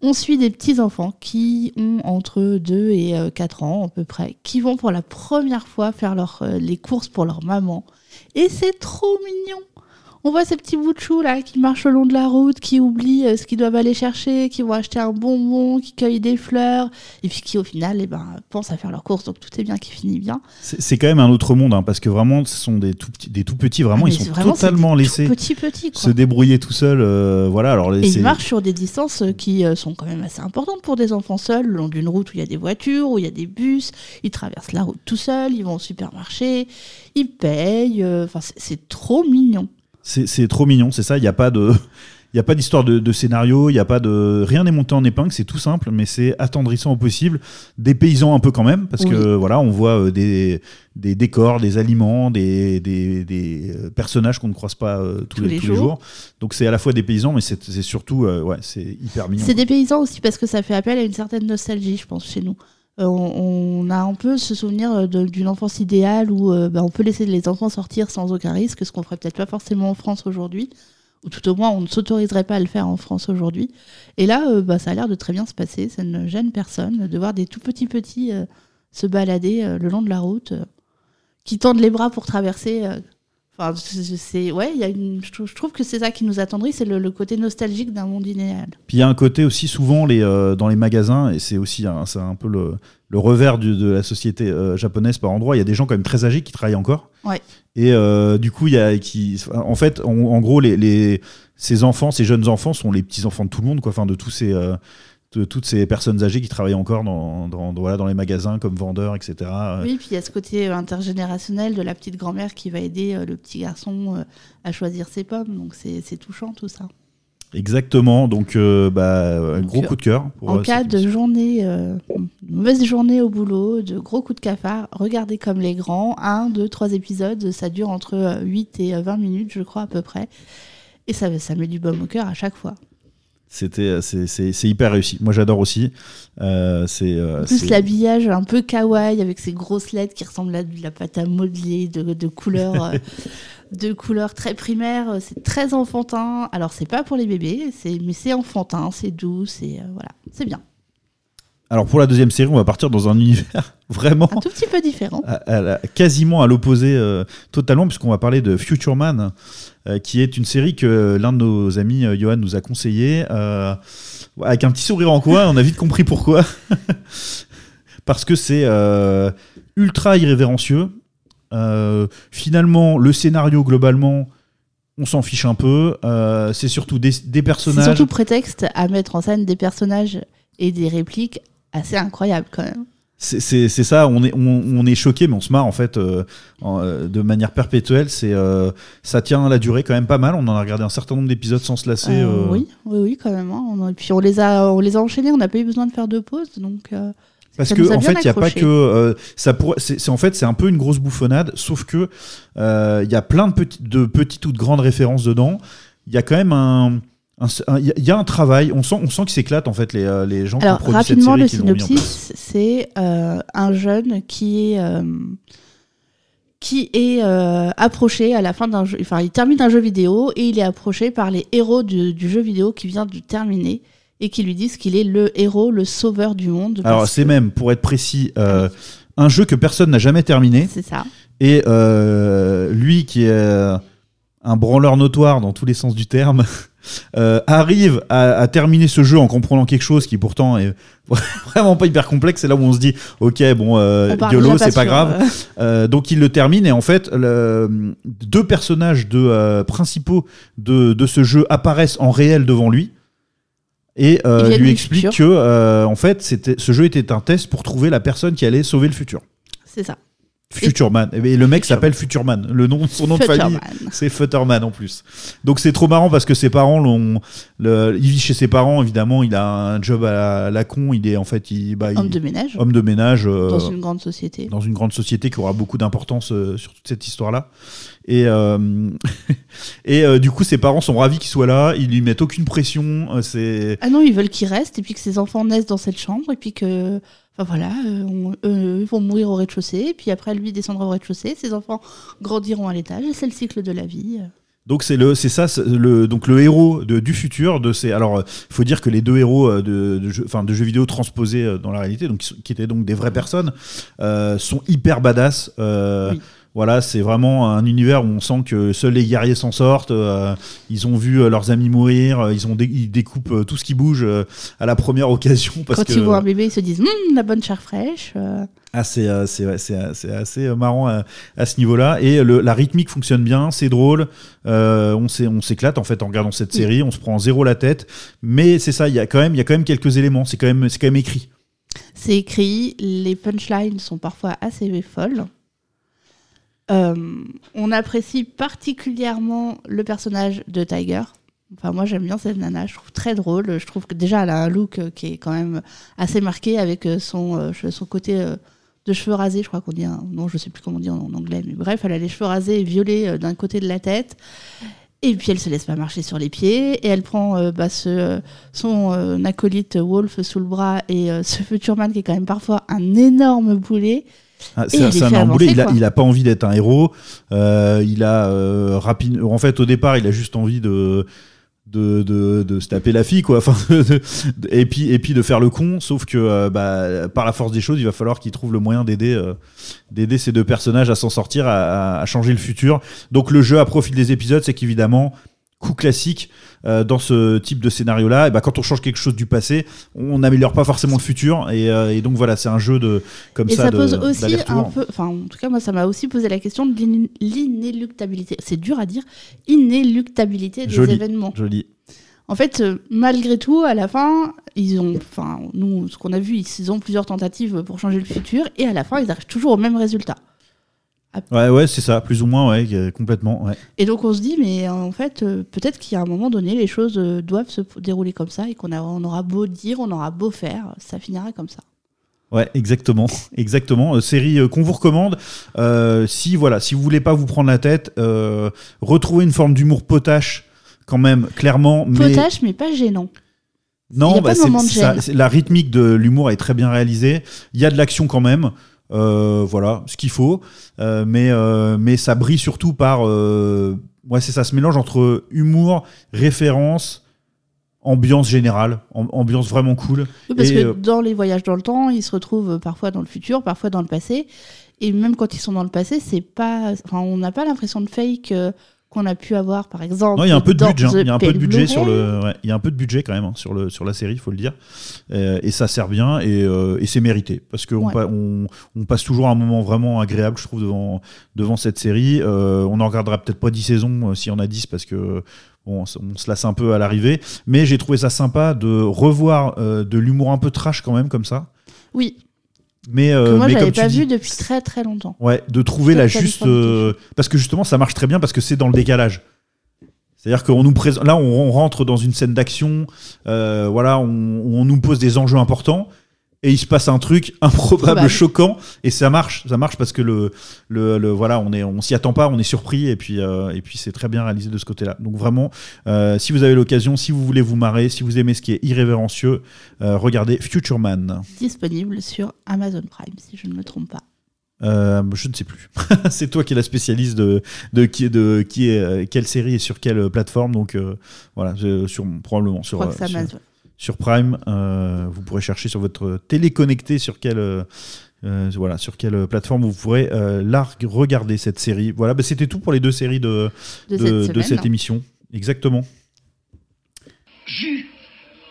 B: On suit des petits-enfants qui ont entre 2 et euh, 4 ans, à peu près, qui vont pour la première fois faire les courses pour leur maman. Et c'est trop mignon On voit ces petits bouts de choux là qui marchent le long de la route, qui oublient euh, ce qu'ils doivent aller chercher, qui vont acheter un bonbon, qui cueillent des fleurs, et puis qui au final eh ben, pensent à faire leurs courses, donc tout est bien qui finit bien.
A: C'est quand même un autre monde, hein, parce que vraiment, ce sont des tout petits, des tout petits, vraiment,
B: Ah,
A: ils sont
B: vraiment,
A: totalement laissés
B: petits, petits,
A: se débrouiller tout seuls. euh, voilà, alors
B: Et ils marchent sur des distances euh, qui euh, sont quand même assez importantes pour des enfants seuls, le long d'une route où il y a des voitures, où il y a des bus. Ils traversent la route tout seuls, ils vont au supermarché, ils payent. Enfin, c'est trop mignon.
A: C'est trop mignon, c'est ça. Il n'y a pas de, il a pas d'histoire de, de scénario, il y a pas de, rien n'est monté en épingle. C'est tout simple, mais c'est attendrissant au possible. Des paysans un peu quand même, parce que voilà, on voit euh, des, des décors, des aliments, des, des, des, euh, personnages qu'on ne croise pas euh, tous, les, tous les jours. Donc c'est à la fois des paysans, mais c'est c'est surtout, euh, ouais, c'est hyper mignon.
B: C'est des paysans aussi parce que ça fait appel à une certaine nostalgie, je pense, chez nous. Euh, on, on a un peu ce souvenir euh, d'une enfance idéale où euh, bah, on peut laisser les enfants sortir sans aucun risque, ce qu'on ferait peut-être pas forcément en France aujourd'hui, ou tout au moins on ne s'autoriserait pas à le faire en France aujourd'hui. Et là, bah, ça a l'air de très bien se passer, ça ne gêne personne de voir des tout petits petits se balader le long de la route, qui tendent les bras pour traverser. Enfin, c'est- ouais, il y a une, je trouve- je trouve que c'est ça qui nous attendrit, c'est le, le côté nostalgique d'un monde idéal.
A: Puis il y a un côté aussi souvent les, euh, dans les magasins, et c'est aussi un, c'est un peu le, le revers du- de la société euh, japonaise par endroit. Il y a des gens quand même très âgés qui travaillent encore.
B: Ouais.
A: Et euh, du coup, il y a qui, en fait, en, en gros, les, les, ces enfants, ces jeunes enfants sont les petits enfants de tout le monde, quoi. Enfin, de tous ces, toutes ces personnes âgées qui travaillent encore dans, dans, dans- voilà, dans les magasins comme vendeurs, etc. Euh,
B: Oui, puis il y a ce côté euh, intergénérationnel de la petite grand-mère qui va aider euh, le petit garçon à choisir ses pommes. Donc c'est touchant tout ça.
A: Exactement. Donc, euh, bah, un gros coup de cœur. pour,
B: en cas de journée, euh, mauvaise journée au boulot, de gros coups de cafard, regardez comme les grands. Un, deux, trois épisodes, ça dure entre euh, 8 et euh, 20 minutes, je crois, à peu près. Et ça, ça met du baume au cœur à chaque fois.
A: C'était, c'est, c'est, hyper réussi. Moi, j'adore aussi. Euh, c'est, euh,
B: plus, l'habillage un peu kawaii avec ces grosses lettres qui ressemblent à de la pâte à modeler de, de couleurs. euh, de couleurs très primaires, euh, c'est très enfantin. Alors c'est pas pour les bébés, c'est mais c'est enfantin, c'est doux, c'est euh, voilà, c'est bien.
A: Alors pour la deuxième série, on va partir dans un univers vraiment
B: Un tout petit peu différent.
A: à- à la- quasiment à l'opposé euh, totalement, puisqu'on va parler de Future Man, euh, qui est une série que l'un de nos amis, euh, Johan, nous a conseillé, avec un petit sourire en coin, on a vite compris pourquoi. Parce que c'est ultra irrévérencieux. Finalement, le scénario, globalement, on s'en fiche un peu. Euh, c'est surtout des, des
B: C'est
A: personnages.
B: surtout prétexte à mettre en scène des personnages et des répliques assez incroyables quand même.
A: C'est- ça, on est, on, on est choqué, mais on se marre en fait euh, en, euh, de manière perpétuelle. C'est euh, ça tient à la durée quand même pas mal. On en a regardé un certain nombre d'épisodes sans se lasser.
B: Euh,
A: euh.
B: Oui, oui, oui, quand même. hein. On Et puis on les a, on les a enchaînés, on n'a pas eu besoin de faire de pause, donc. euh,
A: Parce que en fait, il y a pas que euh, ça pourrait. C'est en fait, c'est un peu une grosse bouffonnade, sauf que euh, il y a plein de petites, de petites ou de grandes références dedans. Il y a quand même un- il y a- il y a un travail, on sent, on sent qu'ils s'éclatent en fait les, euh, les gens
B: Alors
A: qui ont
B: rapidement, le
A: cette série, place.
B: synopsis, c'est euh, un jeune qui est euh, qui est euh, approché à la fin d'un jeu. Enfin, il termine un jeu vidéo et il est approché par les héros du, du jeu vidéo qui vient de terminer et qui lui disent qu'il est le héros, le sauveur du monde.
A: Alors c'est
B: que-
A: même, pour être précis, euh, un jeu que personne n'a jamais terminé.
B: C'est ça.
A: Et lui, qui est un branleur notoire dans tous les sens du terme, euh, arrive à, à terminer ce jeu en comprenant quelque chose qui pourtant est vraiment pas hyper complexe. C'est là où on se dit, ok, bon, euh, YOLO,
B: pas
A: c'est pas grave.
B: euh,
A: Euh, donc il le termine et en fait, le- deux personnages de, principaux de, de ce jeu apparaissent en réel devant lui. Et lui explique que en fait ce jeu était un test pour trouver la personne qui allait sauver le futur.
B: C'est ça.
A: Futurman. Et le mec s'appelle Futurman. Le nom, son nom de famille, c'est Futterman en plus. Donc c'est trop marrant parce que ses parents l'ont. le- Il vit chez ses parents, évidemment. Il a un job à la, à la con. Il est en fait. Il, bah, il-
B: Homme de ménage.
A: Homme de ménage. euh,
B: Dans une grande société.
A: dans une grande société qui aura beaucoup d'importance euh, sur toute cette histoire-là. Et, euh, et euh, du coup, ses parents sont ravis qu'il soit là. Ils lui mettent aucune pression. c'est.
B: Ah non, ils veulent qu'il reste et puis que ses enfants naissent dans cette chambre et puis que, enfin voilà, euh, on- eux, vont mourir au rez-de-chaussée puis après lui descendra au rez-de-chaussée, ses enfants grandiront à l'étage et c'est le cycle de la vie.
A: Donc c'est le c'est ça le donc le héros de, du futur de ces alors il faut dire que les deux héros euh, de de jeux enfin de jeux vidéo transposés euh, dans la réalité donc qui, sont- qui étaient donc des vraies personnes euh, sont hyper badass euh,
B: Oui.
A: Voilà, c'est vraiment un univers où on sent que seuls les guerriers s'en sortent. euh, ils ont vu euh, leurs amis mourir. euh, ils ont dé- ils découpent tout ce qui bouge à la première occasion parce
B: Quand
A: que
B: ils voient un bébé, ils se disent Hum, la bonne chair fraîche.
A: ah, c'est c'est ouais, c'est c'est assez euh, marrant à, à ce niveau-là. Et le- la rythmique fonctionne bien, c'est drôle. Euh, on s'éclate en fait en regardant cette série. On se prend zéro la tête. Mais c'est ça, il y a quand même il y a quand même quelques éléments. C'est quand même quand même écrit.
B: C'est écrit, les punchlines sont parfois assez folles. Euh, on apprécie particulièrement le personnage de Tiger. Enfin, moi, j'aime bien cette nana. Je trouve très drôle. Je trouve que déjà, elle a un look euh, qui est quand même assez marqué avec euh, son, son côté de cheveux rasés. Je crois qu'on dit. un- Non, je sais plus comment on dit en, anglais. Mais bref, elle a les cheveux rasés et violets d'un côté de la tête. Et puis, elle se laisse pas marcher sur les pieds. Et elle prend bah, son acolyte Wolf sous le bras et euh, ce Futurman qui est quand même parfois un énorme boulet.
A: Ah, c'est
B: il
A: un- emboulé, il a, il a pas envie d'être un héros. Euh, il a euh, rapide. En fait, au départ, il a juste envie de de, de, de se taper la fille, quoi. Enfin, de- de- et puis et puis de faire le con. Sauf que euh, bah, par la force des choses, il va falloir qu'il trouve le moyen d'aider euh, d'aider ces deux personnages à s'en sortir, à, à- à changer le futur. Donc le jeu à profil des épisodes, c'est qu'évidemment. Coup classique euh, dans ce type de scénario-là, et bah, quand on change quelque chose du passé, on n'améliore pas forcément le futur, et, euh, et donc voilà, c'est un jeu de comme
B: Et
A: ça,
B: ça
A: de-
B: pose aussi un peu, enfin en tout cas moi ça m'a aussi posé la question de l'in- l'inéluctabilité, c'est dur à dire, inéluctabilité des
A: Joli.
B: événements.
A: Joli.
B: En fait, euh, malgré tout, à la fin, ils ont, enfin nous, ce qu'on a vu, ils ont plusieurs tentatives pour changer le futur, et à la fin, ils arrivent toujours au même résultat.
A: Ouais, ouais, c'est ça, plus ou moins, ouais, complètement. Ouais.
B: Et donc on se dit, mais euh, en fait, euh, peut-être qu'à un moment donné, les choses euh, doivent se dérouler comme ça, et qu'on a- on aura beau dire, on aura beau faire, ça finira comme ça.
A: Ouais, exactement, exactement. Euh, série euh, qu'on vous recommande. Euh, si voilà, si vous voulez pas vous prendre la tête, retrouvez une forme d'humour potache quand même, clairement. Mais
B: Potache, mais pas gênant. Y
A: non,
B: a
A: bah,
B: pas de
A: ça- la rythmique de l'humour est très bien réalisée. Il y a de l'action quand même. Euh, voilà, ce qu'il faut. Euh, mais euh, mais ça brille surtout par ouais, c'est ça, ce mélange entre humour, référence, ambiance générale, am- ambiance vraiment cool.
B: Oui, parce
A: Et,
B: que dans les voyages dans le temps, ils se retrouvent parfois dans le futur, parfois dans le passé. Et même quand ils sont dans le passé, c'est pas, enfin, on n'a pas l'impression de fake qu'on a pu avoir, par exemple.
A: Il y a un peu de budget. hein. Il y a un peu de budget sur le. ouais, il y a un peu de budget quand même hein, sur le sur la série, il faut le dire. Euh, et ça sert bien et, euh, et c'est mérité parce qu'on
B: Ouais.
A: pa- on, on passe toujours un moment vraiment agréable, je trouve, devant devant cette série. Euh, on en regardera peut-être pas 10 saisons s'il y en a 10 parce que bon, on se- on se lasse un peu à l'arrivée. Mais j'ai trouvé ça sympa de revoir de l'humour un peu trash quand même comme ça.
B: Oui,
A: Mais,
B: que
A: euh,
B: moi
A: mais
B: j'avais pas
A: dis,
B: vu depuis très très longtemps.
A: Ouais, de trouver la juste. euh, parce que justement, ça marche très bien parce que c'est dans le décalage. C'est-à-dire qu'on nous présente. Là, on, on rentre dans une scène d'action. euh, voilà, on, on nous pose des enjeux importants. Et il se passe un truc improbable,
B: Probable.
A: choquant, et ça marche, ça marche parce que le, le, le- voilà, on est, on s'y attend pas, on est surpris, et puis, euh, et puis c'est très bien réalisé de ce côté-là. Donc vraiment, euh, si vous avez l'occasion, si vous voulez vous marrer, si vous aimez ce qui est irrévérencieux, euh, regardez Future Man.
B: Disponible sur Amazon Prime, si je ne me trompe pas.
A: Euh, je ne sais plus. c'est toi qui es la spécialiste de, de qui de qui est quelle série et sur quelle plateforme. Donc euh, voilà, je- sur probablement
B: Je
A: sur
B: crois que c'est
A: sur,
B: Amazon.
A: Sur Prime. euh, vous pourrez chercher sur votre télé connectée sur quelle euh, euh, voilà sur quelle plateforme vous pourrez euh, la regarder cette série. Voilà, bah, c'était tout pour les deux séries de
B: De
A: de,
B: cette
A: de
B: semaine.
A: cette émission. Exactement.
E: Vu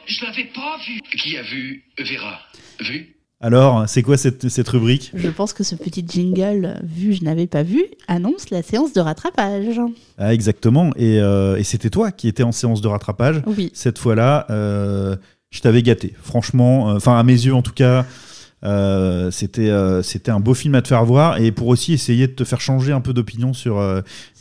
E: Je l'avais pas vu. Qui a vu Vera? Vu?
A: Alors, c'est quoi cette, cette rubrique
B: Je pense que ce petit jingle, vu je n'avais pas vu, annonce la séance de rattrapage.
A: Ah, exactement. Et, euh, et c'était toi qui étais en séance de rattrapage.
B: Oui.
A: Cette fois-là, euh, je t'avais gâté. Franchement, euh, enfin à mes yeux en tout cas, c'était c'était un beau film à te faire voir et pour aussi essayer de te faire changer un peu d'opinion sur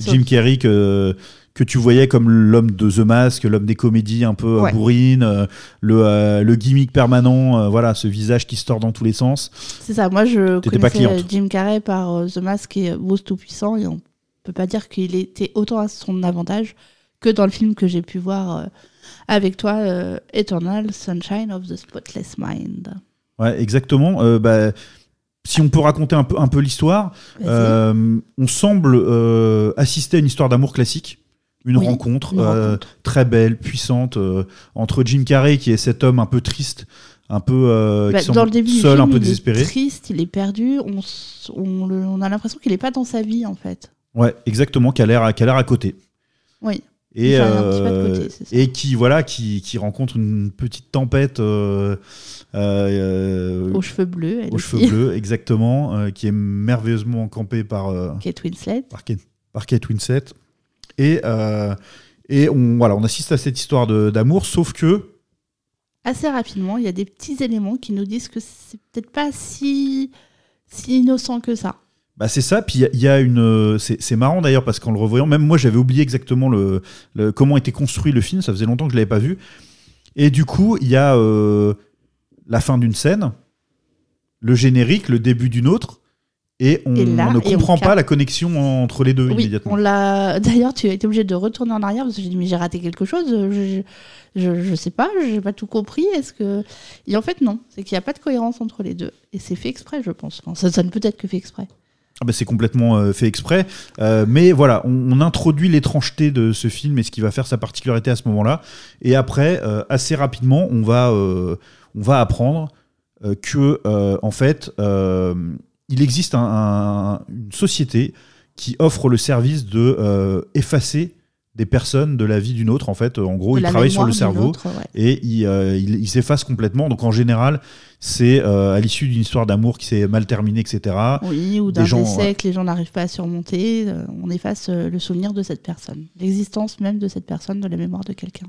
B: Sur-
A: Jim Carrey que que tu voyais comme l'homme de The Mask, l'homme des comédies un peu euh,
B: Ouais.
A: bourrines, euh, le, euh, le gimmick permanent, euh, voilà, ce visage qui se tord dans tous les sens.
B: C'est ça, moi je
A: pas
B: connaissais
A: cliente.
B: Jim Carrey par The Mask et Bruce Tout-Puissant et on peut pas dire qu'il était autant à son avantage que dans le film que j'ai pu voir avec toi, Eternal Sunshine of the Spotless Mind.
A: Ouais, exactement. Bah, si on peut raconter un peu, un peu l'histoire, on semble assister à une histoire d'amour classique. Une
B: Oui,
A: rencontre,
B: une
A: euh,
B: rencontre.
A: très belle, puissante, euh, entre Jim Carrey, qui est cet homme un peu triste, un peu euh,
B: Bah,
A: qui
B: dans
A: semble
B: le début du
A: seul,
B: film,
A: un peu
B: il
A: désespéré.
B: est triste, il est perdu. On, a l'impression qu'il est pas dans sa vie en fait.
A: Ouais, exactement, qui a l'air à côté.
B: Oui.
A: Et, euh,
B: côté,
A: qui voilà qui, qui rencontre une petite tempête euh,
B: Aux cheveux bleus. elle
A: aux
B: aussi.
A: cheveux bleus exactement qui est merveilleusement campée par
B: Kate Winslet.
A: par Kate, par Kate Winslet et euh, et on voilà on assiste à cette histoire d'amour sauf que
B: Assez rapidement, il y a des petits éléments qui nous disent que c'est peut-être pas si, si innocent que ça.
A: Bah c'est ça, puis il y a- il y, a une... C'est c'est marrant d'ailleurs parce qu'en le revoyant, même moi j'avais oublié exactement le, le- comment était construit le film, ça faisait longtemps que je l'avais pas vu. Et du coup, il y a euh, la fin d'une scène, le générique, le début d'une autre, et on,
B: Et là,
A: on ne
B: on
A: comprend pas la connexion entre les deux
B: Oui,
A: immédiatement.
B: on l'a. D'ailleurs, tu as été obligé de retourner en arrière parce que j'ai dit mais j'ai raté quelque chose. Je, je, je sais pas, j'ai pas tout compris. Est-ce que et en fait non, c'est qu'il n'y a pas de cohérence entre les deux et c'est fait exprès, je pense. Enfin, ça, ça ne peut être que fait exprès.
A: Ah bah, c'est complètement euh, fait exprès. Euh, mais voilà, on, on introduit l'étrangeté de ce film et ce qui va faire sa particularité à ce moment-là. Et après, euh, assez rapidement, on va, on va apprendre que, en fait, il existe un- un- une société qui offre le service de euh, effacer des personnes de la vie d'une autre. En fait, en gros,
B: De
A: il
B: la
A: travaille sur le cerveau
B: ouais.
A: et il, euh, il, il s'efface complètement. Donc en général, c'est euh, à l'issue d'une histoire d'amour qui s'est mal terminée, etc.
B: Oui, ou d'un décès que les gens n'arrivent pas à surmonter, euh, on efface le souvenir de cette personne, l'existence même de cette personne de la mémoire de quelqu'un.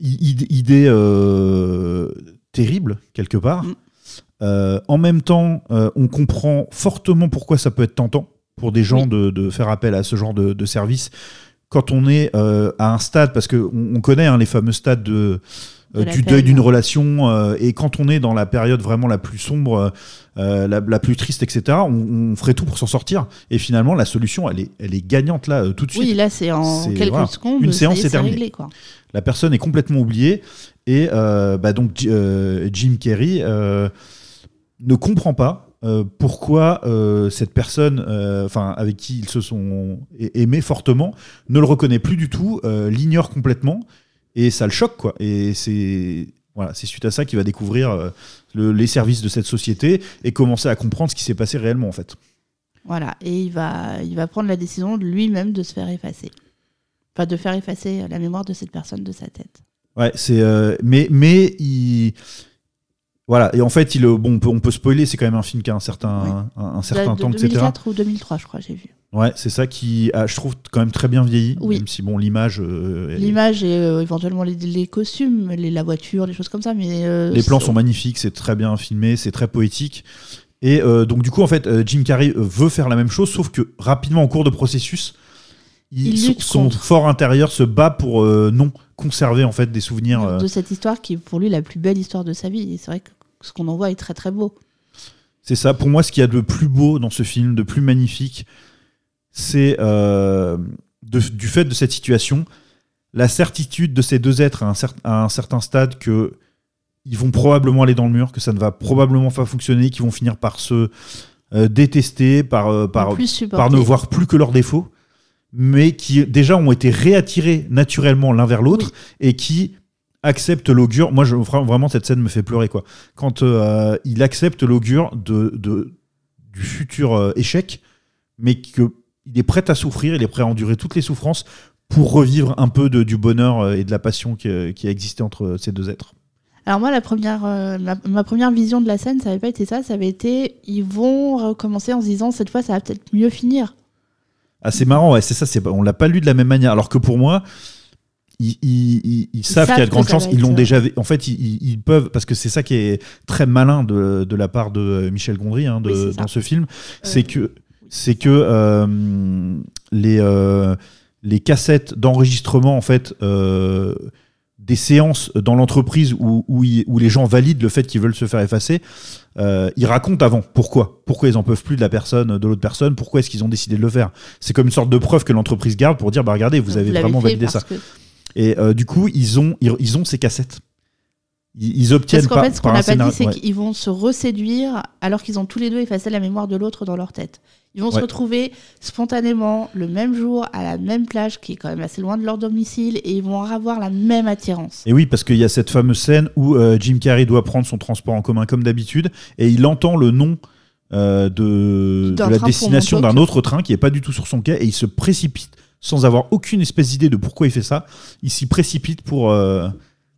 A: Idée euh, terrible quelque part.
B: Mm.
A: Euh, en même temps, euh, on comprend fortement pourquoi ça peut être tentant pour des gens de, de faire appel à ce genre de, de service quand on est euh, à un stade, parce qu'on on connaît hein, les fameux stades de,
B: De la
A: du deuil d'une relation, et quand on est dans la période vraiment la plus sombre, la, la plus triste, etc., on, on ferait tout pour s'en sortir. Et finalement, la solution, elle est, elle est gagnante là, tout de suite.
B: Oui, là c'est en quelques
A: voilà.
B: secondes,
A: Une séance,
B: est,
A: c'est
B: c'est
A: terminé.
B: réglé quoi.
A: La personne est complètement oubliée et bah donc Jim Carrey ne comprend pas euh, pourquoi euh, cette personne, euh, enfin avec qui ils se sont aimés fortement, ne le reconnaît plus du tout, l'ignore complètement et ça le choque quoi. Et c'est voilà, c'est suite à ça qu'il va découvrir le- les services de cette société et commencer à comprendre ce qui s'est passé réellement en fait.
B: Voilà, et il va, il va prendre la décision lui-même de se faire effacer. Enfin, de faire effacer la mémoire de cette personne de sa tête.
A: Ouais, c'est mais mais il voilà et en fait il bon on peut, on peut spoiler c'est quand même un film qui a un certain un, un certain
B: de,
A: temps
B: de
A: etc
B: 2004 ou 2003, je crois, j'ai vu.
A: ouais c'est ça qui je trouve quand même très bien vieilli
B: Oui.
A: même si bon l'image euh,
B: L'image et euh, éventuellement les, les costumes, les, la voiture, les choses comme ça, mais euh,
A: les plans sont magnifiques c'est très bien filmé c'est très poétique et euh, donc du coup en fait euh, Jim Carrey euh, veut faire la même chose sauf que rapidement au cours de processus il,
B: Il
A: son, fort intérieur se bat pour euh, non conserver en fait des souvenirs euh,
B: de cette histoire qui est pour lui la plus belle histoire de sa vie. Et c'est vrai que ce qu'on en voit est très très beau.
A: C'est ça, pour moi, ce qu'il y a de plus beau dans ce film, de plus magnifique, c'est euh, du fait de cette situation, la certitude de ces deux êtres à un, cer- à un certain stade que ils vont probablement aller dans le mur, que ça ne va probablement pas fonctionner, qu'ils vont finir par se euh, détester, par, euh, par ne voir plus que leurs défauts, mais qui déjà ont été réattirés naturellement l'un vers l'autre et qui acceptent l'augure. Moi, je, vra- vraiment, cette scène me fait pleurer. quoi. Quand euh, il accepte l'augure de, de- du futur euh, échec, mais qu'il est prêt à souffrir, il est prêt à endurer toutes les souffrances pour revivre un peu de- du bonheur euh, et de la passion qui, qui a existé entre ces deux êtres.
B: Alors moi, la première, euh, ma première vision de la scène, ça n'avait pas été ça. Ça avait été, ils vont recommencer en se disant cette fois, ça va peut-être mieux finir.
A: Ah, c'est marrant, ouais, c'est ça, c'est, on l'a pas lu de la même manière. Alors que pour moi, ils, ils- ils- ils savent
B: savent
A: qu'il y a de grandes chances, ils l'ont déjà vu. En fait, ils, peuvent, parce que c'est ça qui est très malin de, de la part de Michel Gondry hein, de-
B: Oui,
A: dans ce film, c'est que, c'est que euh, les, euh, les cassettes d'enregistrement, en fait, euh, des séances dans l'entreprise où, où, les gens valident le fait qu'ils veulent se faire effacer, euh, ils racontent avant pourquoi. Pourquoi ils en peuvent plus de la personne, de l'autre personne, pourquoi est-ce qu'ils ont décidé de le faire? C'est comme une sorte de preuve que l'entreprise garde pour dire bah regardez, vous avez vraiment validé ça.
B: que-
A: Et euh, du coup, ils ont, ils, ils ont ces cassettes. ils, obtiennent
B: Parce qu'en fait, ce qu'on n'a pas dit, c'est
A: ouais.
B: qu'ils vont se reséduire alors qu'ils ont tous les deux effacé la mémoire de l'autre dans leur tête. Ils vont se retrouver spontanément le même jour à la même plage, qui est quand même assez loin de leur domicile, et ils vont avoir la même attirance.
A: Et oui, parce qu'il y a cette fameuse scène où euh, Jim Carrey doit prendre son transport en commun comme d'habitude et il entend le nom euh, de, de la destination d'un autre train qui est pas du tout sur son quai et il se précipite sans avoir aucune espèce d'idée de pourquoi il fait ça. Il s'y précipite pour. euh,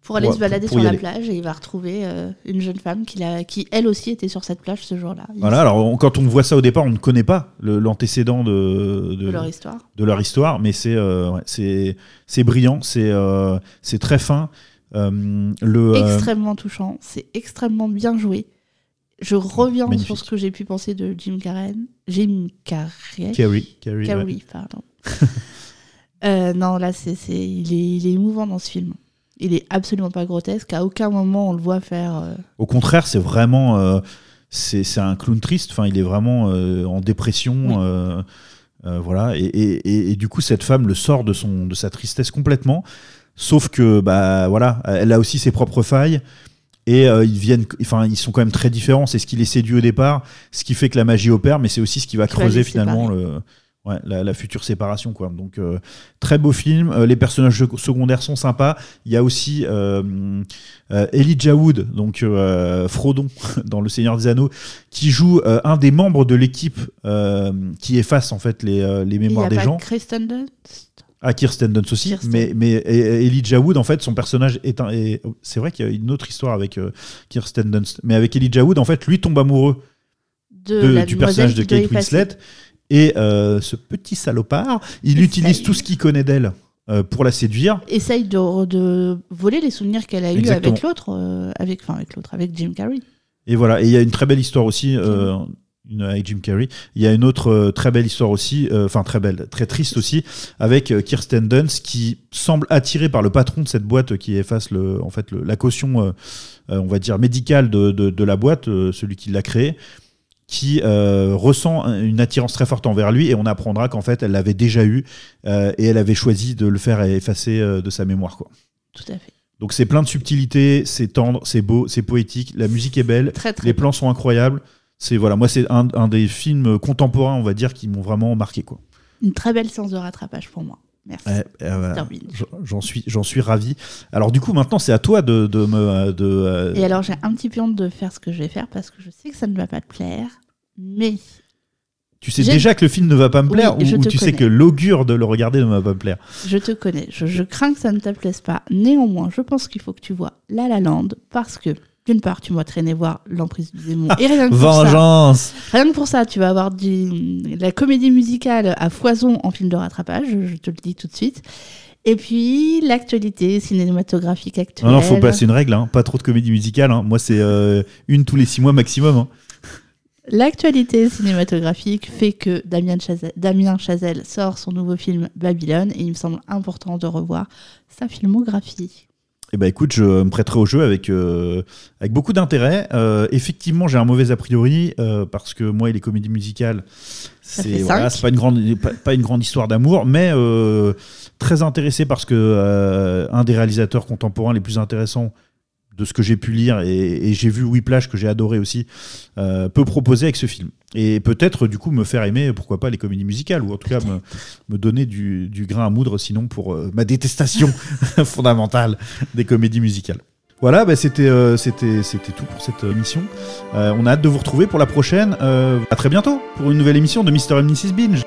B: Pour aller
A: pour-
B: se balader
A: pour
B: sur la
A: aller.
B: plage, et il va retrouver euh, une jeune femme qui, l'a- qui, elle aussi, était sur cette plage ce jour-là. Il-
A: Voilà, alors on- quand on voit ça au départ, on ne connaît pas l'antécédent de,
B: de leur histoire.
A: de leur histoire, mais c'est euh, ouais, c'est c'est brillant, c'est euh, c'est très fin. Le,
B: extrêmement touchant, c'est extrêmement bien joué. Je reviens
A: Magnifique.
B: sur ce que j'ai pu penser de Jim Carrey. Jim Carrey.
A: Carrey, Carrey,
B: Carrey,
A: ouais.
B: pardon. Euh, non, là, c'est, c'est, il, est, il est émouvant dans ce film. Il est absolument pas grotesque. À aucun moment on le voit faire. euh,
A: Au contraire, c'est vraiment. euh, c'est c'est un clown triste. Enfin, il est vraiment euh, en dépression. euh, euh, voilà. Et, et- et- et du coup, cette femme le sort de, son, de sa tristesse complètement. Sauf que, bah, voilà, elle a aussi ses propres failles. Et euh, ils viennent, enfin, ils sont quand même très différents. C'est ce qui les séduit au départ, ce qui fait que la magie opère, mais c'est aussi ce qui va
B: Qui va
A: creuser
B: les
A: finalement le, ouais, la, la future séparation, quoi. Donc, euh, très beau film. Euh, les personnages secondaires sont sympas. Il y a aussi euh, Elijah Wood, donc Frodon dans Le Seigneur des Anneaux, qui joue un des membres de l'équipe qui efface en fait les, les
B: Il y
A: mémoires
B: a
A: des
B: pas
A: gens.
B: Kristen Dunst?
A: Ah, Kirsten Dunst aussi,
B: Kirsten.
A: mais, mais Elijah Wood, en fait, son personnage est un. et C'est vrai qu'il y a une autre histoire avec Kirsten Dunst, mais avec Elijah Wood, en fait, lui tombe amoureux
B: de
A: du personnage de Kate
B: effacer.
A: Et euh, ce petit salopard, il
B: Essaye.
A: utilise tout ce qu'il connaît d'elle euh, pour la séduire.
B: Essaye de, de voler les souvenirs qu'elle a eus
A: Exactement.
B: avec l'autre, euh, avec, enfin avec l'autre, avec Jim Carrey.
A: Et voilà, et il y a une très belle histoire aussi. une, avec Jim Carrey. Il y a une autre très belle histoire aussi, enfin très belle, très triste aussi, avec Kirsten Dunst qui semble attirée par le patron de cette boîte qui efface le, en fait, le- la caution, on va dire, médicale de, de- de la boîte, celui qui l'a créée, qui euh, ressent un- une attirance très forte envers lui et on apprendra qu'en fait elle l'avait déjà eu euh, et elle avait choisi de le faire effacer euh, de sa mémoire. Quoi.
B: Tout à fait.
A: Donc c'est plein de subtilité, c'est tendre, c'est beau, c'est poétique, la musique est belle,
B: Très, très
A: les plans sont incroyables. C'est voilà, moi c'est un, un des films contemporains, on va dire, qui m'ont vraiment marqué quoi.
B: Une très belle séance de rattrapage pour moi. Merci.
A: Ouais, euh.
B: Mr. Bean.
A: J'en- suis, j'en suis ravi. Alors du coup maintenant c'est à toi de, de me de, euh,
B: Et alors j'ai un petit peu honte de faire ce que je vais faire parce que je sais que ça ne va pas te plaire, mais
A: tu sais déjà que le film ne va pas me
B: Oui,
A: plaire ou, tu sais que l'augure de le regarder ne va pas me plaire?
B: je te connais, je, je crains que ça ne te plaise pas. Néanmoins, je pense qu'il faut que tu vois La La Land parce que d'une part, tu m'as traîné voir l'emprise du démon. Et rien que pour ça,
A: Vengeance.
B: Rien que pour ça, tu vas avoir du, de la comédie musicale à foison en film de rattrapage, je, je te le dis tout de suite. Et puis, l'actualité cinématographique actuelle.
A: Non non, faut passer une règle, hein. pas trop de comédie musicale. hein. Moi c'est euh, une tous les six mois maximum. hein.
B: L'actualité cinématographique fait que Damien Chazelle, Damien Chazelle sort son nouveau film Babylone et il me semble important de revoir sa filmographie.
A: Eh ben écoute, je me prêterai au jeu avec, euh, avec beaucoup d'intérêt. Euh, effectivement, j'ai un mauvais a priori euh, parce que moi et les comédies musicales, c'est voilà, pas une grande pas, pas une grande histoire d'amour, mais euh, très intéressé parce que euh, un des réalisateurs contemporains les plus intéressants de ce que j'ai pu lire et, j'ai vu Whiplash que j'ai adoré aussi euh, peut proposer avec ce film et peut-être du coup me faire aimer pourquoi pas les comédies musicales ou en tout cas me, me donner du, du grain à moudre sinon pour euh, ma détestation fondamentale des comédies musicales. Voilà, bah, c'était euh, c'était c'était tout pour cette émission. On a hâte de vous retrouver pour la prochaine. À très bientôt pour une nouvelle émission de Mr. and Mrs Binge.